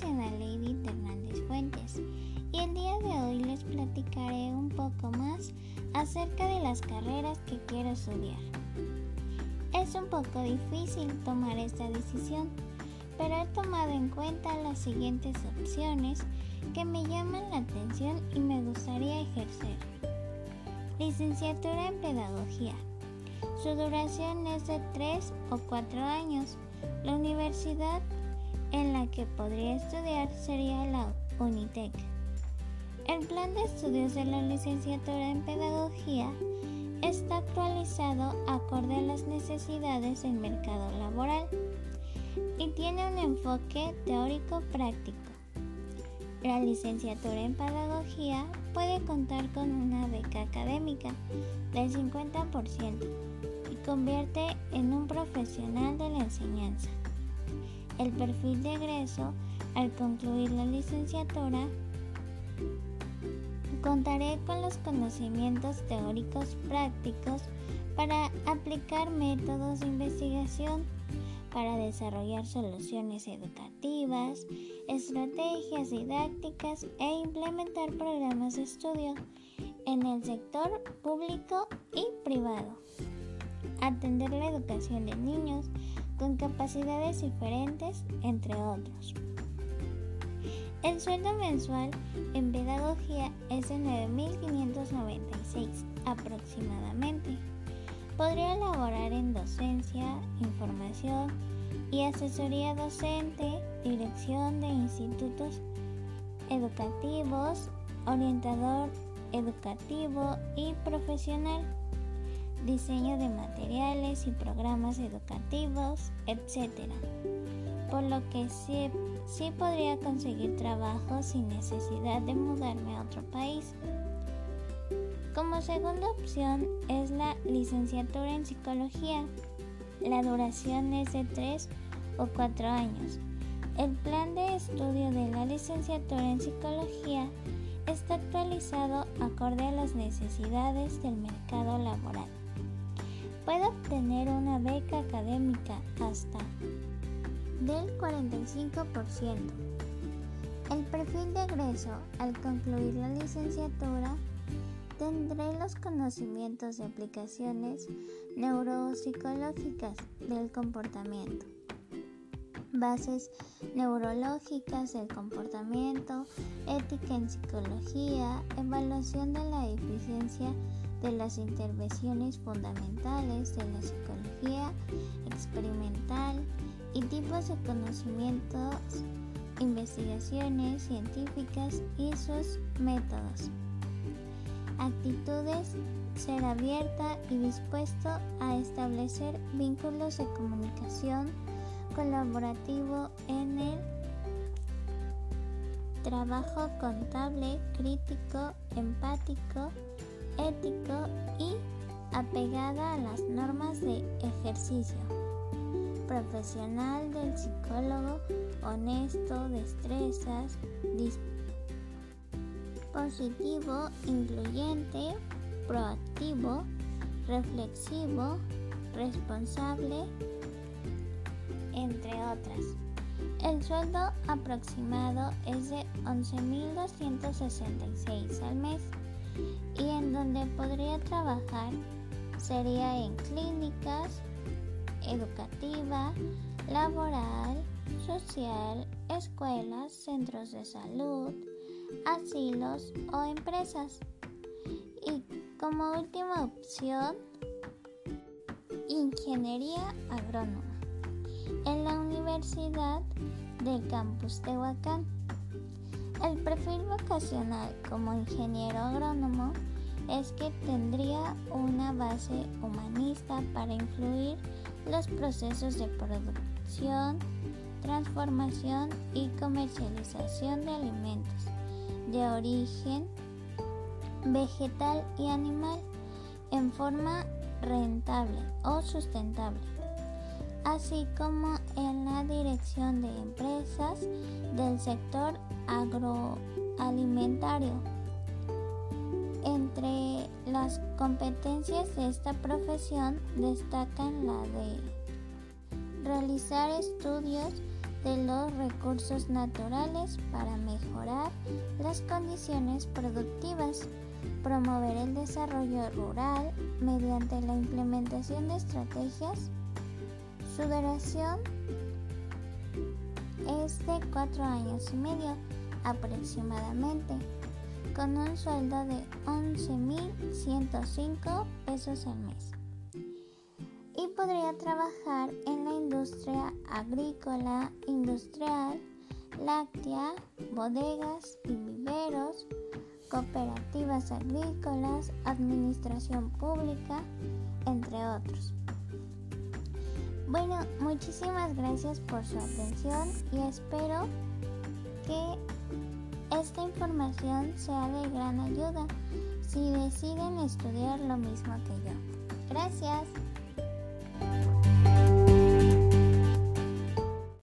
soy Lady Hernández Fuentes y el día de hoy les platicaré un poco más acerca de las carreras que quiero estudiar. Es un poco difícil tomar esta decisión, pero he tomado en cuenta las siguientes opciones que me llaman la atención y me gustaría ejercer. Licenciatura en Pedagogía. Su duración es de 3 o 4 años. La universidad en la que podría estudiar sería la Unitec. El plan de estudios de la licenciatura en Pedagogía está actualizado acorde a las necesidades del mercado laboral y tiene un enfoque teórico-práctico. La licenciatura en Pedagogía puede contar con una beca académica del 50% y convierte en un profesional de la enseñanza. El perfil de egreso al concluir la licenciatura contaré con los conocimientos teóricos prácticos para aplicar métodos de investigación, para desarrollar soluciones educativas, estrategias didácticas e implementar programas de estudio en el sector público y privado. Atender la educación de niños con capacidades diferentes, entre otros. El sueldo mensual en pedagogía es de 9.596 aproximadamente. Podría laborar en docencia, información y asesoría docente, dirección de institutos educativos, orientador educativo y profesional diseño de materiales y programas educativos, etc. Por lo que sí, sí podría conseguir trabajo sin necesidad de mudarme a otro país. Como segunda opción es la licenciatura en psicología. La duración es de 3 o 4 años. El plan de estudio de la licenciatura en psicología está actualizado acorde a las necesidades del mercado laboral puede obtener una beca académica hasta del 45%. El perfil de egreso al concluir la licenciatura tendré los conocimientos de aplicaciones neuropsicológicas del comportamiento, bases neurológicas del comportamiento, ética en psicología, evaluación de la eficiencia de las intervenciones fundamentales de la psicología experimental y tipos de conocimientos, investigaciones científicas y sus métodos. Actitudes, ser abierta y dispuesto a establecer vínculos de comunicación colaborativo en el trabajo contable, crítico, empático, ético y apegada a las normas de ejercicio. Profesional del psicólogo, honesto, destrezas, positivo, incluyente, proactivo, reflexivo, responsable, entre otras. El sueldo aproximado es de 11.266 al mes y en donde podría trabajar sería en clínicas, educativa, laboral, social, escuelas, centros de salud, asilos o empresas. Y como última opción, ingeniería agrónoma en la Universidad del Campus Tehuacán. El perfil vocacional como ingeniero agrónomo es que tendría una base humanista para influir los procesos de producción, transformación y comercialización de alimentos de origen vegetal y animal en forma rentable o sustentable así como en la dirección de empresas del sector agroalimentario. Entre las competencias de esta profesión destacan la de realizar estudios de los recursos naturales para mejorar las condiciones productivas, promover el desarrollo rural mediante la implementación de estrategias. Su duración es de cuatro años y medio aproximadamente, con un sueldo de 11.105 pesos al mes. Y podría trabajar en la industria agrícola, industrial, láctea, bodegas y viveros, cooperativas agrícolas, administración pública, entre otros. Bueno, muchísimas gracias por su atención y espero que esta información sea de gran ayuda si deciden estudiar lo mismo que yo. Gracias.